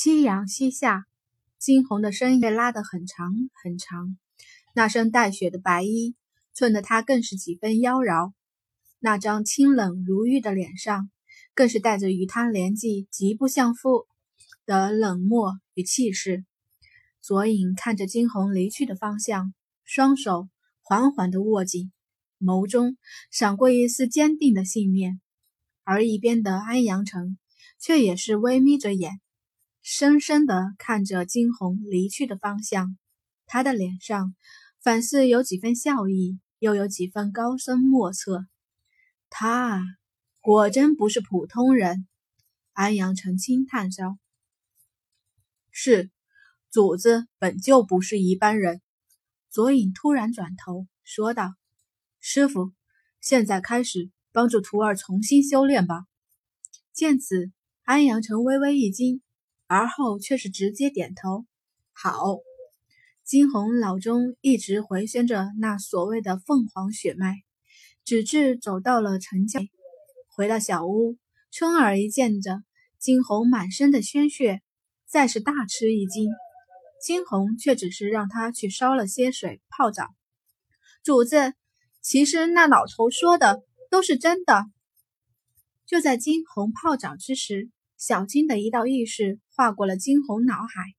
夕阳西下，惊鸿的身被拉得很长很长，那身带血的白衣衬得他更是几分妖娆。那张清冷如玉的脸上，更是带着与他年纪极不相符的冷漠与气势。左影看着惊鸿离去的方向，双手缓缓地握紧，眸中闪过一丝坚定的信念。而一边的安阳城却也是微眯着眼。深深地看着惊鸿离去的方向，他的脸上反似有几分笑意，又有几分高深莫测。他啊，果真不是普通人。安阳城轻叹道：“是，主子本就不是一般人。”左影突然转头说道：“师傅，现在开始帮助徒儿重新修炼吧。”见此，安阳城微微一惊。而后却是直接点头，好。金红脑中一直回旋着那所谓的凤凰血脉，直至走到了陈家，回到小屋，春儿一见着金红满身的鲜血，再是大吃一惊。金红却只是让他去烧了些水泡澡。主子，其实那老头说的都是真的。就在金红泡澡之时。小金的一道意识划过了惊鸿脑海，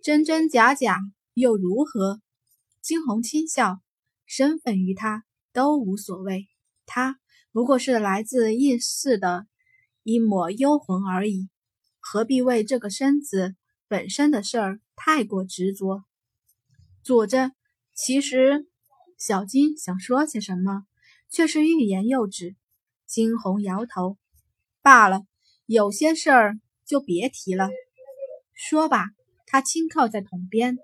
真真假假又如何？惊鸿轻笑，身份于他都无所谓，他不过是来自异世的一抹幽魂而已，何必为这个身子本身的事儿太过执着？左着，其实小金想说些什么，却是欲言又止。惊鸿摇头，罢了。有些事儿就别提了。说吧，他轻靠在桶边。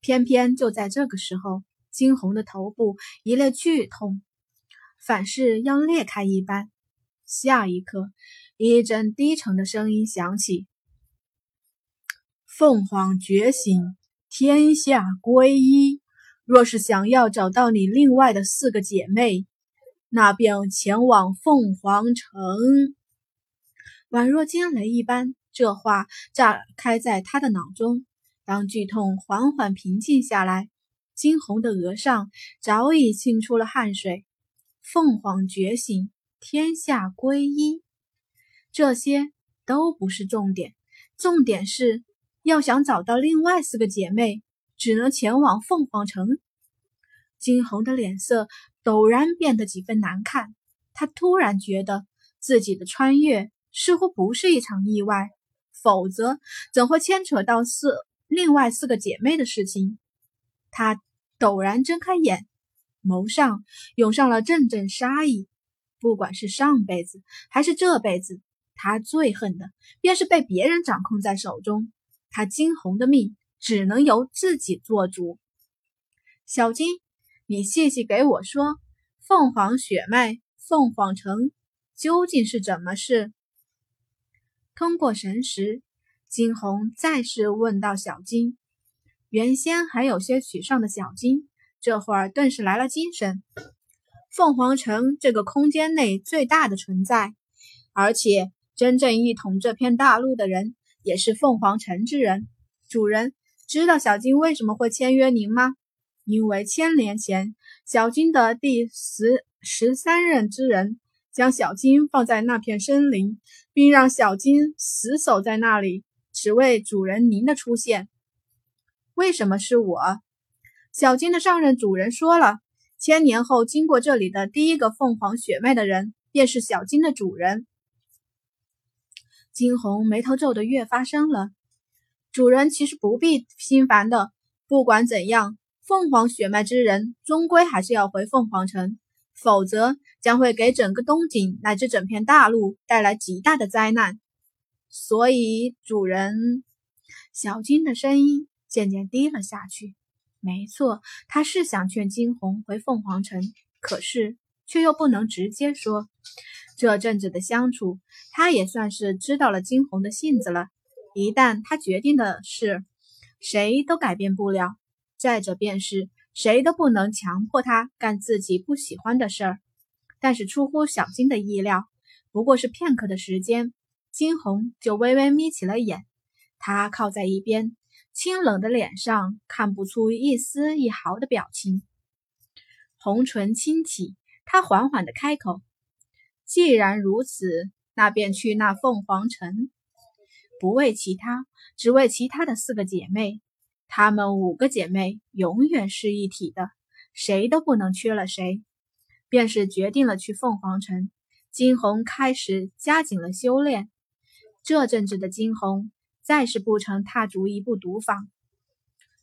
偏偏就在这个时候，惊鸿的头部一阵剧痛，反是要裂开一般。下一刻，一阵低沉的声音响起：“凤凰觉醒，天下归一。若是想要找到你另外的四个姐妹，那便前往凤凰城。”宛若惊雷一般，这话炸开在他的脑中。当剧痛缓缓平静下来，惊鸿的额上早已沁出了汗水。凤凰觉醒，天下归一，这些都不是重点，重点是要想找到另外四个姐妹，只能前往凤凰城。惊鸿的脸色陡然变得几分难看，他突然觉得自己的穿越。似乎不是一场意外，否则怎会牵扯到四另外四个姐妹的事情？他陡然睁开眼，眸上涌上了阵阵杀意。不管是上辈子还是这辈子，他最恨的便是被别人掌控在手中。他惊鸿的命只能由自己做主。小金，你细细给我说，凤凰血脉，凤凰城究竟是怎么事？通过神识，惊鸿再次问到小金。原先还有些沮丧的小金，这会儿顿时来了精神。凤凰城这个空间内最大的存在，而且真正一统这片大陆的人，也是凤凰城之人。主人知道小金为什么会签约您吗？因为千年前，小金的第十十三任之人。将小金放在那片森林，并让小金死守在那里，只为主人您的出现。为什么是我？小金的上任主人说了，千年后经过这里的第一个凤凰血脉的人，便是小金的主人。惊鸿眉头皱得越发深了。主人其实不必心烦的，不管怎样，凤凰血脉之人终归还是要回凤凰城。否则将会给整个东景乃至整片大陆带来极大的灾难。所以，主人小金的声音渐渐低了下去。没错，他是想劝金红回凤凰城，可是却又不能直接说。这阵子的相处，他也算是知道了金红的性子了。一旦他决定的事，谁都改变不了。再者便是。谁都不能强迫他干自己不喜欢的事儿，但是出乎小金的意料，不过是片刻的时间，金红就微微眯起了眼。他靠在一边，清冷的脸上看不出一丝一毫的表情。红唇轻启，他缓缓的开口：“既然如此，那便去那凤凰城。不为其他，只为其他的四个姐妹。她们五个姐妹永远是一体的，谁都不能缺了谁。便是决定了去凤凰城，金红开始加紧了修炼。这阵子的金红，再是不曾踏足一步赌坊。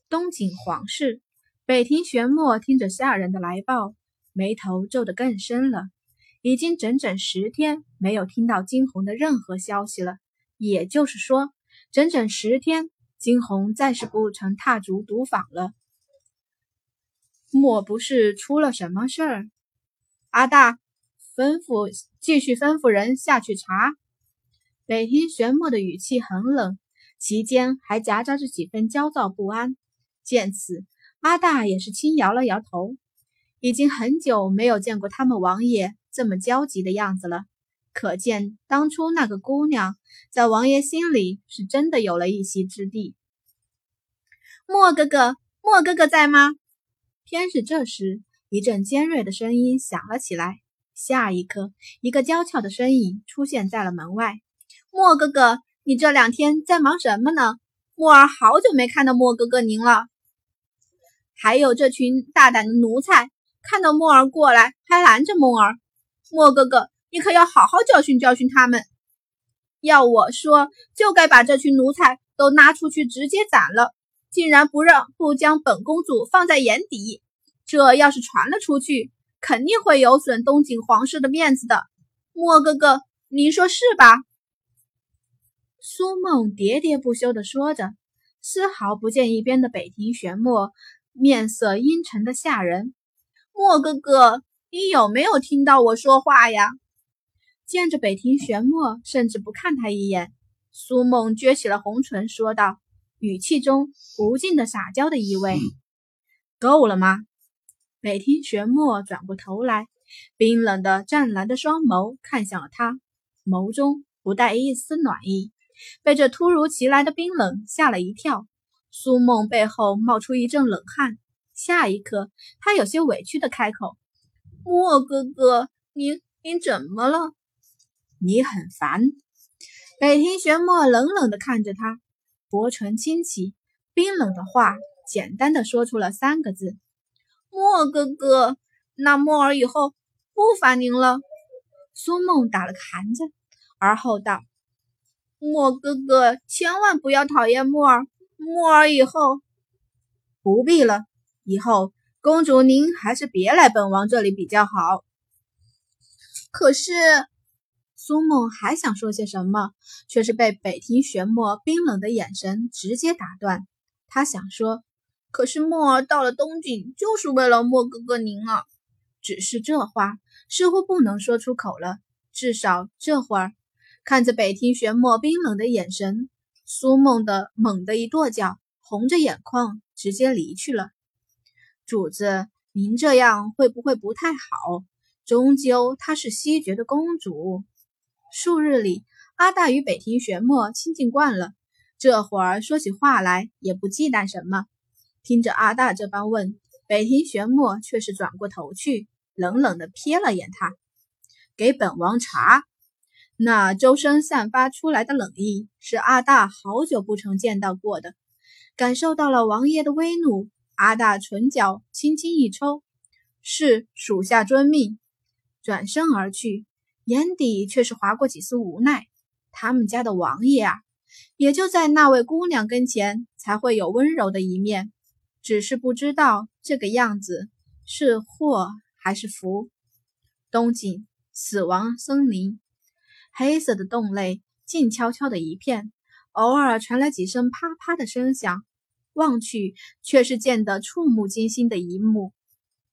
东景皇室。”北庭玄墨听着下人的来报，眉头皱得更深了。已经整整十天没有听到金红的任何消息了，也就是说，整整十天，金红再是不曾踏足赌坊了。莫不是出了什么事儿？阿大，吩咐继续吩咐人下去查。北庭玄墨的语气很冷，其间还夹杂着几分焦躁不安。见此。阿大也是轻摇了摇头，已经很久没有见过他们王爷这么焦急的样子了。可见当初那个姑娘在王爷心里是真的有了一席之地。莫哥哥，莫哥哥在吗？偏是这时，一阵尖锐的声音响了起来。下一刻，一个娇俏的身影出现在了门外。莫哥哥，你这两天在忙什么呢？莫儿好久没看到莫哥哥您了。还有这群大胆的奴才，看到墨儿过来还拦着墨儿。莫哥哥，你可要好好教训教训他们。要我说，就该把这群奴才都拉出去直接斩了。竟然不让不将本公主放在眼底，这要是传了出去，肯定会有损东景皇室的面子的。莫哥哥，您说是吧？苏梦喋喋不休地说着，丝毫不见一边的北庭玄墨。面色阴沉的吓人，莫哥哥，你有没有听到我说话呀？见着北庭玄墨，甚至不看他一眼，苏梦撅起了红唇，说道，语气中无尽的撒娇的意味。够了吗？北庭玄墨转过头来，冰冷的湛蓝的双眸看向了他，眸中不带一丝暖意，被这突如其来的冰冷吓了一跳。苏梦背后冒出一阵冷汗，下一刻，他有些委屈的开口：“莫哥哥，您您怎么了？你很烦。”北庭玄墨冷冷的看着他，薄唇轻启，冰冷的话简单的说出了三个字：“莫哥哥。”那莫儿以后不烦您了。苏梦打了个寒战，而后道：“莫哥哥，千万不要讨厌莫儿。”莫儿以后不必了，以后公主您还是别来本王这里比较好。可是苏梦还想说些什么，却是被北庭玄墨冰冷的眼神直接打断。他想说，可是莫儿到了东景就是为了莫哥哥您啊，只是这话似乎不能说出口了。至少这会儿，看着北庭玄墨冰冷的眼神。苏梦的猛地一跺脚，红着眼眶，直接离去了。主子，您这样会不会不太好？终究她是西绝的公主。数日里，阿大与北庭玄墨亲近惯了，这会儿说起话来也不忌惮什么。听着阿大这般问，北庭玄墨却是转过头去，冷冷地瞥了眼他，给本王查。那周身散发出来的冷意，是阿大好久不曾见到过的。感受到了王爷的威怒，阿大唇角轻轻一抽：“是属下遵命。”转身而去，眼底却是划过几丝无奈。他们家的王爷啊，也就在那位姑娘跟前才会有温柔的一面，只是不知道这个样子是祸还是福。东景死亡森林。黑色的洞内静悄悄的一片，偶尔传来几声啪啪的声响，望去却是见得触目惊心的一幕。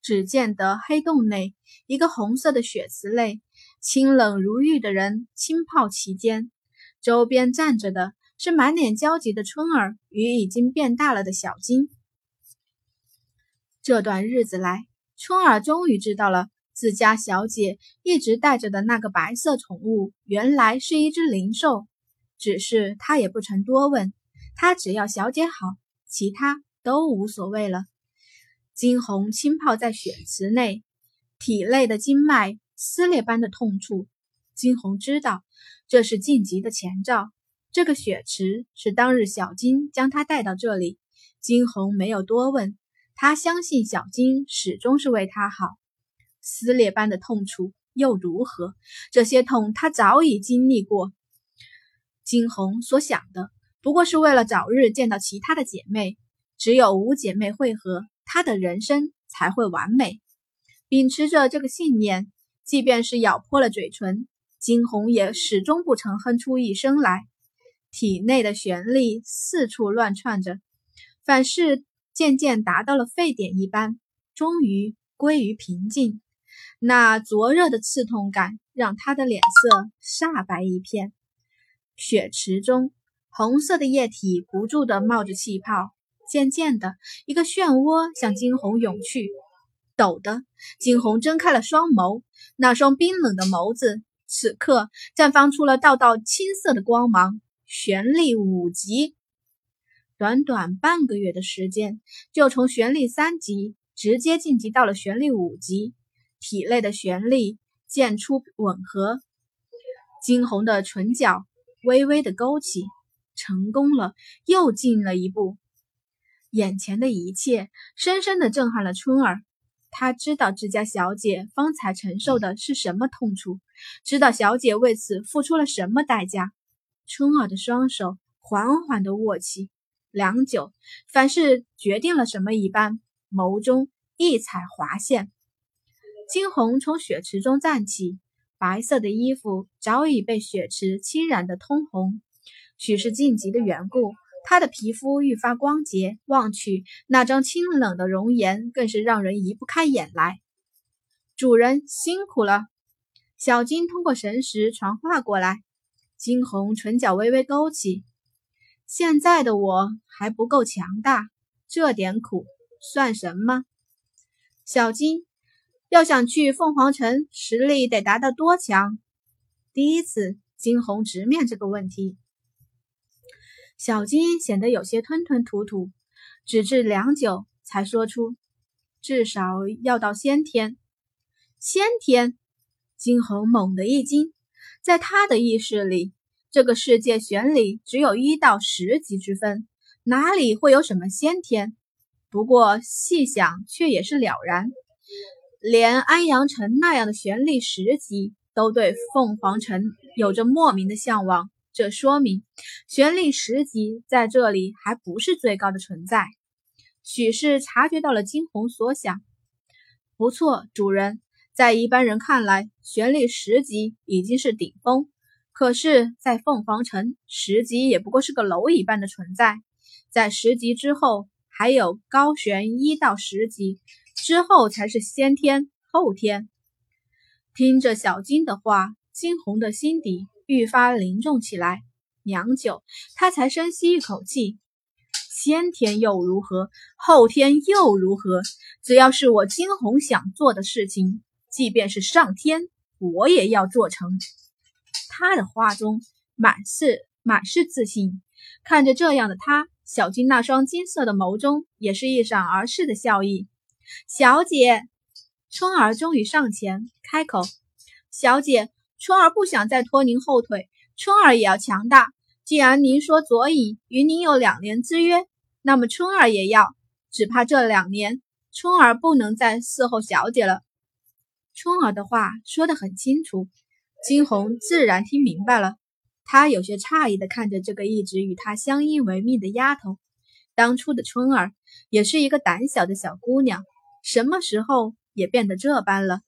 只见得黑洞内一个红色的血池内，清冷如玉的人轻泡其间，周边站着的是满脸焦急的春儿与已经变大了的小金。这段日子来，春儿终于知道了。自家小姐一直带着的那个白色宠物，原来是一只灵兽。只是她也不曾多问，他只要小姐好，其他都无所谓了。金红浸泡在血池内，体内的经脉撕裂般的痛处。金红知道这是晋级的前兆。这个血池是当日小金将他带到这里。金红没有多问，他相信小金始终是为他好。撕裂般的痛楚又如何？这些痛他早已经历过。金红所想的。不过是为了早日见到其他的姐妹，只有五姐妹会合，她的人生才会完美。秉持着这个信念，即便是咬破了嘴唇，金红也始终不曾哼出一声来。体内的旋律四处乱窜着，反是渐渐达到了沸点一般，终于归于平静。那灼热的刺痛感让他的脸色煞白一片。血池中。红色的液体不住地冒着气泡，渐渐的，一个漩涡向惊鸿涌去。陡的，惊鸿睁开了双眸，那双冰冷的眸子此刻绽放出了道道青色的光芒。玄力五级，短短半个月的时间，就从玄力三级直接晋级到了玄力五级，体内的玄力渐出吻合。惊鸿的唇角微微的勾起。成功了，又进了一步。眼前的一切深深的震撼了春儿。他知道自家小姐方才承受的是什么痛楚，知道小姐为此付出了什么代价。春儿的双手缓缓的握起，良久，凡是决定了什么一般，眸中异彩划现。惊鸿从血池中站起，白色的衣服早已被血池侵染得通红。许是晋级的缘故，他的皮肤愈发光洁，望去那张清冷的容颜，更是让人移不开眼来。主人辛苦了。小金通过神识传话过来。金红唇角微微勾起。现在的我还不够强大，这点苦算什么？小金，要想去凤凰城，实力得达到多强？第一次，金红直面这个问题。小金显得有些吞吞吐吐，只至良久，才说出：“至少要到先天。”先天，金红猛地一惊，在他的意识里，这个世界玄理只有一到十级之分，哪里会有什么先天？不过细想，却也是了然。连安阳城那样的玄力十级，都对凤凰城有着莫名的向往。这说明玄力十级在这里还不是最高的存在。许是察觉到了惊鸿所想，不错，主人，在一般人看来，玄力十级已经是顶峰。可是，在凤凰城，十级也不过是个蝼蚁般的存在。在十级之后，还有高悬一到十级，之后才是先天、后天。听着小金的话，惊鸿的心底。愈发凝重起来，良久，他才深吸一口气。先天又如何？后天又如何？只要是我金红想做的事情，即便是上天，我也要做成。他的话中满是满是自信。看着这样的他，小金那双金色的眸中也是一闪而逝的笑意。小姐，春儿终于上前开口：“小姐。”春儿不想再拖您后腿，春儿也要强大。既然您说左乙与您有两年之约，那么春儿也要。只怕这两年，春儿不能再伺候小姐了。春儿的话说得很清楚，金红自然听明白了。他有些诧异地看着这个一直与他相依为命的丫头。当初的春儿也是一个胆小的小姑娘，什么时候也变得这般了？